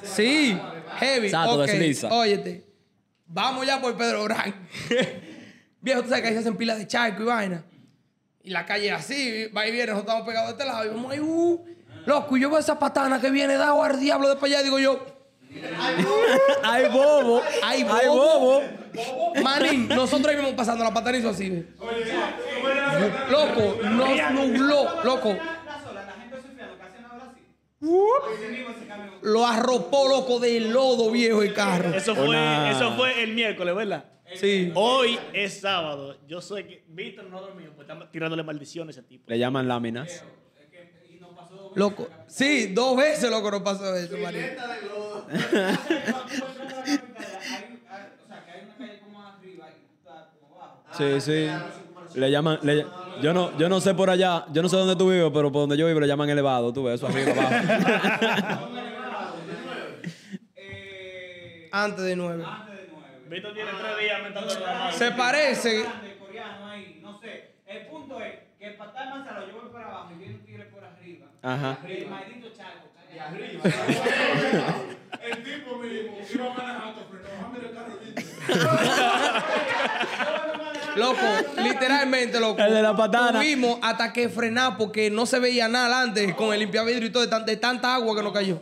Sí, heavy. Exacto, ok. desliza. Óyete, vamos ya por Pedro Brán. Viejo, tú sabes que ahí se hacen pilas de charco y vaina. Y la calle así, va y viene, nosotros estamos pegados de este lado y vamos ahí, uh, loco, y yo veo esa patana que viene, da al diablo de para allá, digo yo, ¡Ay, bobo! ¡ay, ¡Ay, bobo! bobo! Manín, nosotros íbamos pasando la patana y hizo así, ve. Loco, nos nubló, loco. La sola, la gente surfeando, que hacen ahora así. Así mismo ese camión. Lo arropó, loco, de lodo, viejo, el carro. Eso fue, eso fue el miércoles, ¿verdad? Sí. Hoy es sábado. Yo sé que Víctor no ha dormido porque está tirándole maldiciones a ese tipo. Le llaman láminas. Loco. Sí, dos veces, loco, nos pasó eso, Manín. Hay- hay- O sea, que hay una calle como arriba y está como abajo. Sí, sí. Le llaman. le- yo, no, yo no sé por allá, yo no sé dónde tú vives, pero por donde yo vivo le llaman elevado. Tú ves eso arriba abajo. Eh, Antes de nueve. antes de nueve. Víctor tiene tres días mentando la mano. Se parece. Grande, coreano ahí, no sé. El punto es que para estar más salado, yo voy por abajo y viene un tigre por arriba. Ajá. El maldito charco. cae ahí. El tipo mismo iba manejando, pero no, mira el carro. Loco, literalmente, loco. El de la patana. Tuvimos hasta que frenar porque no se veía nada antes con el limpiavidrio y todo, de, tan- de tanta agua que nos cayó.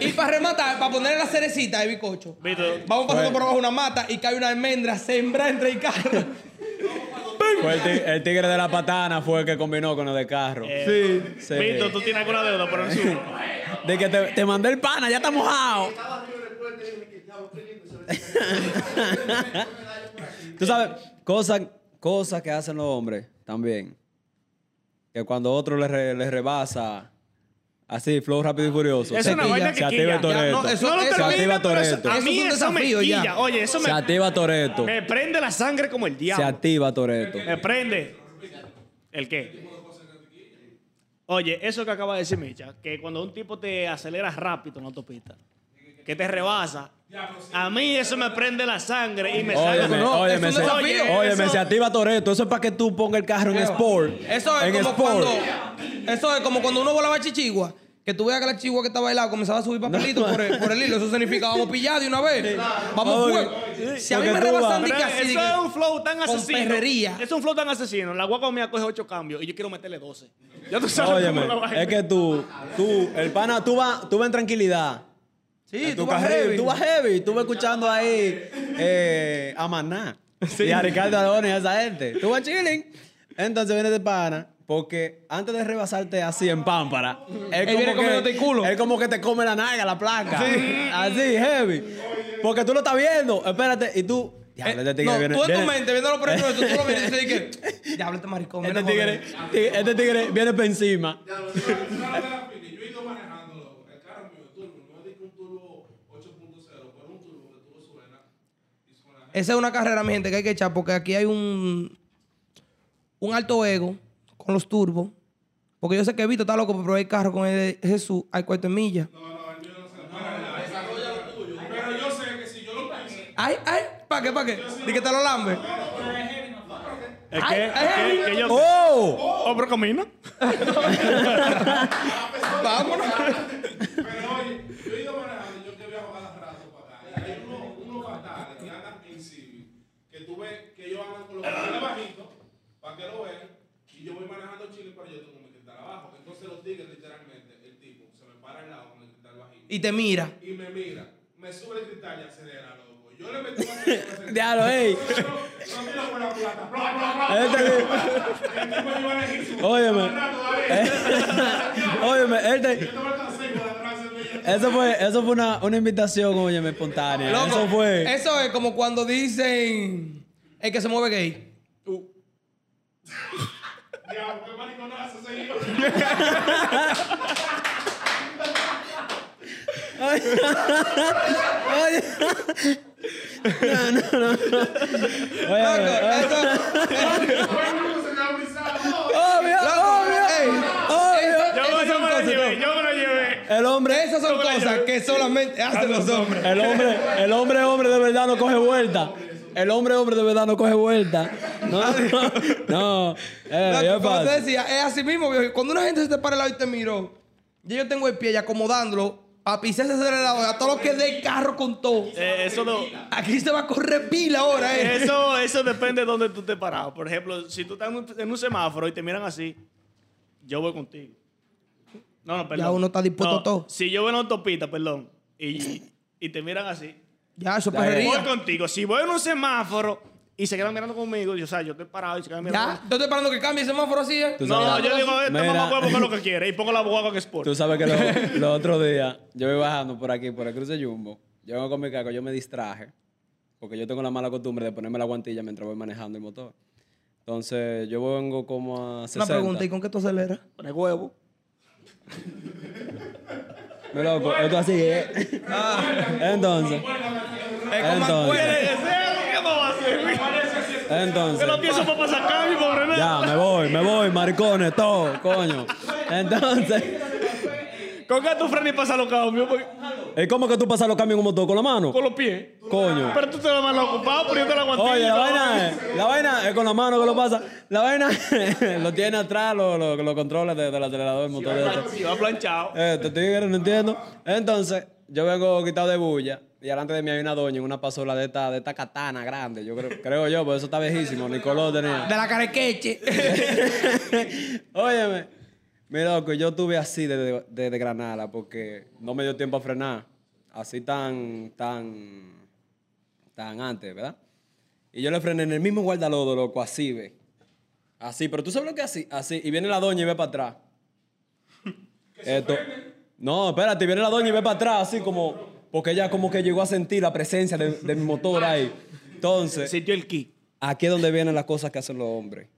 Y para rematar, para ponerle la cerecita de bicocho. Vamos pasando por abajo una mata y cae una almendra sembrada entre el carro. Fue el, ti- el tigre de la patana fue el que combinó con el de carro. eh, Sí. Víctor, ¿tú tienes alguna deuda por el sur? De que te, te mandé el pana, ya está mojado. Tú sabes, cosas cosas que hacen los hombres también. Que cuando otro le, re- le rebasa, así, flow rápido y furioso. Es Se una quilla. vaina que Se activa quilla. no, eso- No lo eso- Se activa Toretto. A Eso mí es un eso me desafío ya. quilla. Oye, eso Se me, activa Toreto. me prende la sangre como el Se diablo. activa Toreto. Me prende. ¿El qué? Oye, eso que acaba de decir Micha, que cuando un tipo te acelera rápido en la autopista, que te rebasa, a mí eso me prende la sangre y me sale. Óyeme, no, óyeme, es un se, desafío. óyeme, se activa Toreto. Eso es para que tú pongas el carro en Sport. Eso es en como Sport. cuando. Eso es como cuando uno volaba chichigua. Que tú veas que la chichigua que estaba al lado comenzaba a subir papelitos por, el, por el hilo. Eso significa vamos pillados de una vez. Vamos fuego. Si a mí me rebasan de que así. eso es un flow tan con asesino. perrería. Es un flow tan asesino. La guagua mía coge ocho cambios y yo quiero meterle 12. Ya tú sabes Óyeme, cómo la vaina. es que tú, tú, el pana, tú vas, tú vas en tranquilidad. Sí, tú vas heavy. Tú vas heavy. Tú vas escuchando ahí eh, a Maná. Y a Ricardo Arjona y a esa gente. Tú vas chilling. Entonces viene de pana. Porque antes de rebasarte así en pámpara, él, viene comiéndote el culo. él como que te come la naga, la placa. Así, heavy. Porque tú lo estás viendo. Espérate, y tú. Diablo, este Eh, tigre no, viene. tú en tu viene- mente, viéndolo por dentro, tú lo ves y dices que. Diablo, este maricón. este, tigre, joder". tigre- este tigre viene para encima. Una vez la Fini, yo he ido manejando, loco, el carro mío, el turbo, no es de que un turbo 8.0, pero un turbo que tú lo suena y suena. Esa es una carrera, mi gente, que hay que echar porque aquí hay un. Un alto ego con los turbos. Porque yo sé que Vito está loco por probar el carro con el de Jesús al cuarto de milla. No, no, el mío no se para nada, desarrolla lo tuyo. Pero yo sé que si yo lo pise, Ay, ay, ¿para qué, para qué? Di que te lo lambe. Es que, ay, es que, que yo. ¡Oh! Oh, pero camina. Vámonos. pero oye, yo he ido manejando, yo que viajo cada rato para acá, y hay unos unos fatales que andan en Civic, que tú ves que para que lo vean, y yo voy manejando Chile, pero yo tengo mi cristal abajo. Entonces los tigres, literalmente, el tipo, se me para al lado con el cristal bajito. Y te mira. y me mira, me sube el cristal y acelera, loco. Yo le metí una. Diablo, ey. Lo miro por la plata. Bla, bla, bla. Este- El tipo iba. Óyeme. Óyeme, este- te a cerveza. eso fue, eso fue una, una invitación, óyeme, espontánea. Loco, eso fue. Eso es como cuando dicen el que se mueve gay. Diablo, qué mariconazo hijo. Oye. No, no, no. Oye, Loco, oye. brisado. Obvio, Loco, obvio. ey, Obvio. Yo, esas yo son me lo cosas, llevé, ¿no? yo me lo llevé. El hombre, Esas son cosas que solamente hacen los hombres. el hombre, el hombre, hombre de verdad no coge vuelta. El hombre, hombre de verdad no coge vuelta. No, no, no. Eh, te decía, es así mismo, viejo. Cuando una gente se te para al lado y te miró, ya yo tengo el pie y acomodándolo a pisar ese acelerador, a todo lo que dé carro con todo. Eh, eso, no- Aquí se va a correr pila ahora, eh. eso, eso depende de dónde tú estés parado. Por ejemplo, si tú estás en un, en un semáforo y te miran así, yo voy contigo. No, no, perdón. Ya uno está dispuesto No, a todo. Si yo voy en la autopista, perdón, y, y te miran así, Ya, eso es voy contigo. Si voy en un semáforo y se quedan mirando conmigo, yo, o sea, yo estoy parado y se quedan mirando. Ya, yo estoy esperando que cambie el semáforo así, eh. Tú No, sabes- yo digo, este Mira. mamá huevo que es lo que quiere y pongo la guagua que sport. Tú sabes que los lo otros días yo voy bajando por aquí, por el cruce Jumbo. Yo vengo con mi caco, yo me distraje. Porque yo tengo la mala costumbre de ponerme la guantilla mientras voy manejando el motor. Entonces, yo vengo como a 60. Una pregunta, ¿y con qué tú aceleras? Pone huevo. Me loco, pues, esto así es. ¿eh? Ah. Entonces. Entonces. Entonces. Yo lo pienso para pasar acá, mi pobre Ya, me voy, me voy, maricones, todo, coño. Entonces. ¿Con qué tú frenas y pasas los cambios? Porque- ¿y cómo que tú pasas los cambios en un motor con la mano? Con los pies. Coño. Pero tú te la mano ocupado poniendo la guantilla. Oye, la vaina es, la vaina es con la mano que lo pasa. La vaina lo tiene atrás, lo, lo, lo controla desde el acelerador del motor. de este. Si va planchado. Eh, te tigre, no entiendo. Entonces, yo vengo quitado de bulla y delante de mí hay una doña en una pasola de esta, de esta katana grande. Yo creo, creo yo, porque eso está viejísimo. Ni color tenía. De la carequeche. Óyeme, mi loco, yo tuve así desde de, de Granada porque no me dio tiempo a frenar. Así tan, tan, tan antes, ¿verdad? Y yo le frené en el mismo guardalodo, loco, así, ve. Así, pero tú sabes lo que es así, así. Y viene la doña y ve para atrás. Esto. No, espérate, viene la doña y ve para atrás, así como. Porque ella como que llegó a sentir la presencia de, de mi motor ahí. Entonces. Sintió el ki. Aquí es donde vienen las cosas que hacen los hombres.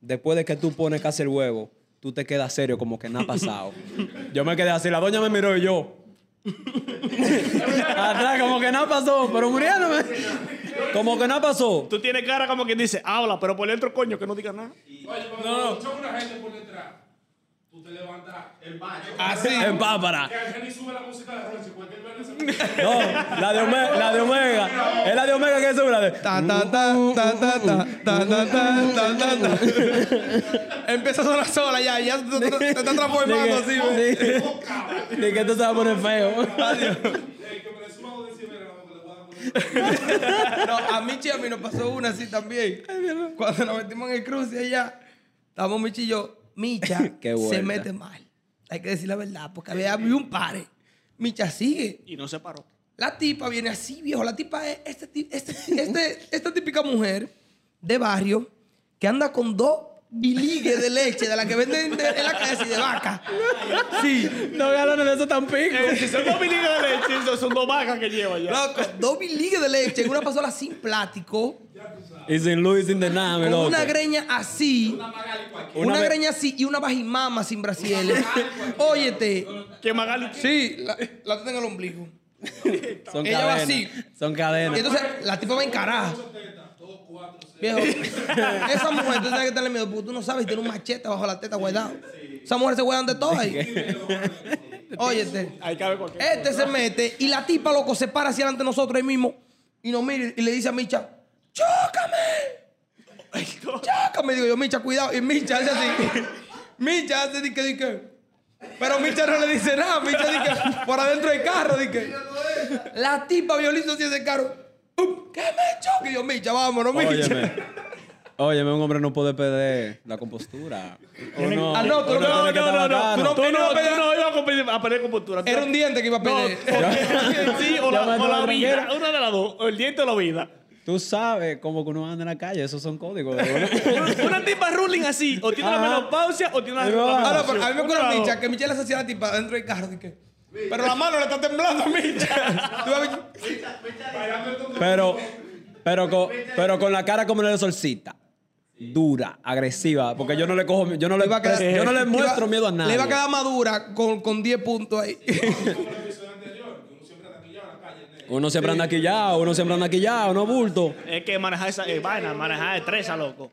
Después de que tú pones casi el huevo, tú te quedas serio como que nada ha pasado. Yo me quedé así, la doña me miró y yo. Atrás, como que nada pasó, pero muriéndome. Como que nada pasó. Tú tienes cara como quien dice, habla, pero por dentro, coño, que no digas nada. Oye, cuando escuchas una gente por detrás, tú te levantas el baño. Así. En pápara. Que sube la música de Rochi, cualquier vaina se No, la de Omega, la de Omega. Es la de Omega que sube la de. Ta, ta, ta, ta, ta, ta, ta, ta, ta, ta, ta. Empieza a sonar sola ya, ya te, está transformando así, güey. Ni que esto se va a poner feo. No, a Michi y a mí nos pasó una así también. Cuando nos metimos en el cruce allá, estábamos Michi y yo. Micha Qué se mete mal. Hay que decir la verdad, porque había un pare. Micha sigue. Y no se paró. La tipa viene así, viejo. La tipa es este, este, este- esta típica mujer de barrio que anda con dos biligues de leche de la que venden de- en la calle así de vaca. Sí. Dos galones de eso tan pico. Eh, si son dos mililitros de leche, son dos vacas que lleva ya. Loco, dos biligues de leche en una pasola sin plástico, Y sin luz y sin de nada, mi con loco. una greña así. Una, Una ve- greña así y una bajimama sin brasieles. Óyete. Que Magali. Sí, la, la tengo en el ombligo. Son Ella va cadenas. así. Son Y cadenas. entonces la tipa va encarada. Viejo, esa mujer, tú sabes que tener miedo porque tú no sabes, tiene un machete bajo la teta guardado. Esa mujer se guardan de todo ahí. Óyete. Ahí cabe cualquier Este se mete y la tipa, loco, se para hacia delante de nosotros ahí mismo y nos mira y le dice a Micha, ¡chócame! ¡Chócame! Digo yo, Micha, cuidado. Y Micha hace así. Micha hace de que, que. Pero Micha no le dice nada. Micha dice por adentro del carro, dice que. La tipa violito así ese carro. ¿Qué me choque? Y yo, Micha, vámonos, Micha. Óyeme. Óyeme, un hombre no puede perder la compostura. Uno, Ah, no, tú no- que no, no, no, tú no- Tú no, no tú no ibas a competir- a pelear con postura. Tú- Era un diente que iba a No, perder. o- sí, o la, o la vida. Una de las dos. O el diente o la vida. Tú sabes cómo que uno anda en la calle, esos son códigos. Una tipa ruling así. O tiene la Ajá. menopausia o tiene. Ah, no, menopausia. pero a mí me acuerdo Una Micha, que Micha le hacía la tipa dentro del carro. dije, pero la mano le está temblando a Micha. Pero, pero, con, pero con la cara como la de solcita. Dura, agresiva. Porque yo no le cojo, yo no le, iba a quedar- yo no le iba- muestro miedo a nadie. Le iba a quedar madura con, con 10 puntos ahí. Como el episodio anterior, que uno siempre anda quillado en la calle. negro. Uno siempre anda quillado, uno siempre anda quillado, no bulto. Es que manejar esa eh, vaina, manejar estresa, loco.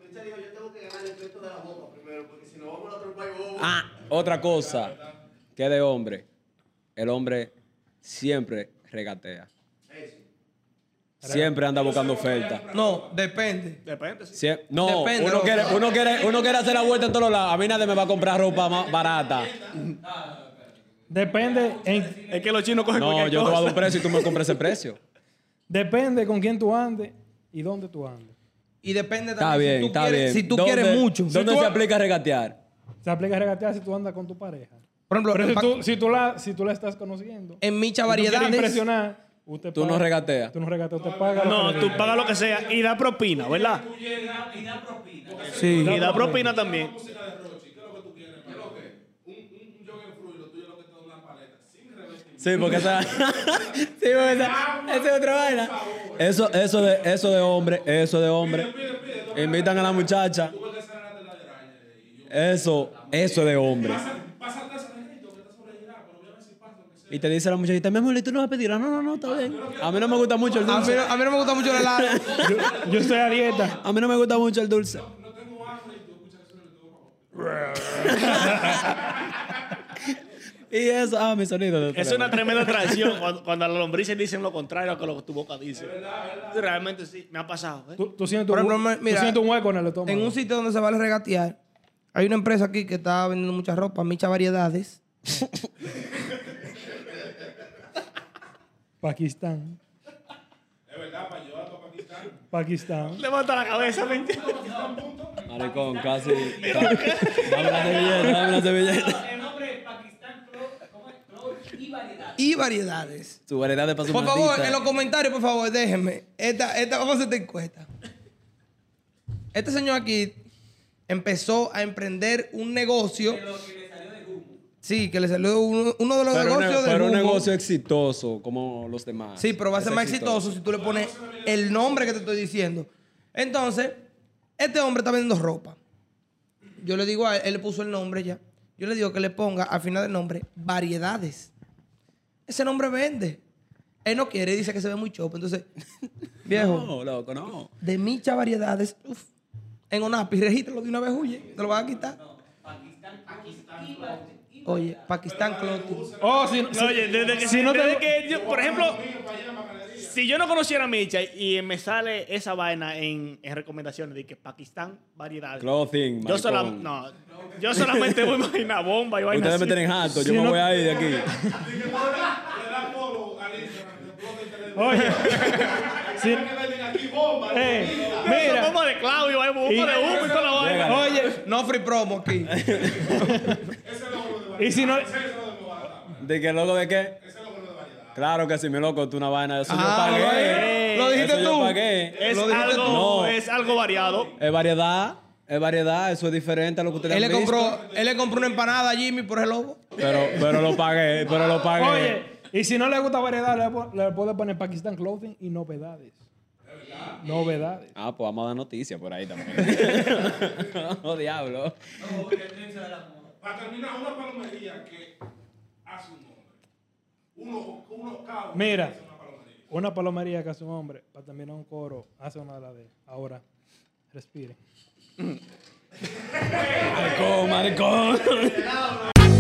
Ah, otra cosa que de hombre, el hombre siempre regatea. Siempre anda buscando oferta. No, depende. Depende. sí. Sie- no, Depende, uno loco. quiere, uno, quiere, uno quiere hacer la vuelta en todos lados. A mí nadie me va a comprar ropa más barata. Depende, en- Es que los chinos cogen No, cualquier yo te voy a dar un precio y tú me compras ese precio. depende con quién tú andes y dónde tú andes. Y depende Está también bien, si tú está quieres, bien. si tú ¿Dónde- quieres mucho. ¿Dónde Si tú- se aplica regatear? Se aplica a regatear si tú andas con tu pareja. Por ejemplo, Pero si tú, si tú, la, si tú la estás conociendo, en Micha si tú variedades. impresionar, usted Tú no paga- regateas. Tú no regateas, usted paga. No, tú pagas lo que sea y da propina, ¿verdad? Y da, y da propina. Sí. Y da propina también. Sí, porque esa. sí, porque esa. Esa es otra vaina. Eso, eso, de, eso de hombre, eso de hombre. Invitan a la muchacha. Eso, eso de hombre. pasa al negrito que está sobregirado, pero voy a ver si pasa lo que sea. Y te dice la muchachita, mi amor, ¿y tú no vas a pedir? Ah, no, no, no, está bien. A mí no me gusta mucho el A mí, dulce. a mí no me gusta mucho el helado. Yo estoy a dieta. A mí no me gusta mucho el dulce. Y eso, ah, mi sonido. de Es una tremenda traición cuando, cuando a las lombrices dicen lo contrario a lo que tu boca dice. Realmente sí, me ha pasado. ¿eh? Tú, tú sientes, un, ejemplo, tú mira, sientes un hueco en el estómago. En un sitio donde se vale regatear, hay una empresa aquí que está vendiendo mucha ropa, Micha Variedades. Pakistán. Es verdad, para yo a Pakistán. Pakistán. Levanta la cabeza, mentira. Maricón, casi. Dame la servilleta, dame la servilleta. El nombre es Pakistán y variedad. Y variedades. Su variedad de paso Por favor, en los comentarios, por favor, déjenme. Esta, esta, vamos a hacer esta encuesta. Este señor aquí empezó a emprender un negocio que le salió de humo. Sí, que le salió uno, uno de los Pero, negocios de pero un negocio exitoso como los demás. Sí, pero va a ser más exitoso si tú le pones el nombre que te estoy diciendo. Entonces, este hombre está vendiendo ropa. Yo le digo a él, él le puso el nombre ya. Yo le digo que le ponga al final del nombre variedades. Ese nombre vende. Él no quiere, dice que se ve muy chopo. Entonces, viejo, No, loco, no. de micha variedades, uf, en Onapi, regístralo de una vez, huye. Te lo van a quitar. Pakistán, Pakistán variedad. Oye, Pakistán Clothing. Oh, si, No, oye, desde que, si no desde te- que yo, por ejemplo, si yo no conociera a Micha y me sale esa vaina en, en recomendaciones de que Pakistán variedades. Clothing, Yo, sola- maricón. no, yo solamente voy a imaginar bomba y vaina Ustedes me tienen harto, yo Si me no- voy a ir de aquí. Oye, aquí bomba. eh, Mira, bomba de Claudio, bomba de humo y toda la vaina. oye, No free promo aquí. y si no, ¿De qué loco de qué? Claro que sí, mi loco, tú una vaina. Eso yo Ah, pagué. lo dijiste Eso yo tú. pagué. Es Lo dijiste algo, tú. No. es algo variado. Es variedad, es variedad, eso es diferente a lo que ustedes Él han le visto. compró, él le compró una empanada a Jimmy por el lobo. Pero, pero lo pagué, pero lo pagué. oye, y si no le gusta variedad, le, le puede poner Pakistán Clothing y novedades. Novedades. Ah, pues vamos a dar noticias por ahí también. oh, diablo. Para terminar, una palomería que hace un hombre. Uno, uno cabos. Mira, hace una palomería. una palomería que hace un hombre para terminar un coro, hace una de las de ahora. Respire. Maricón, maricón.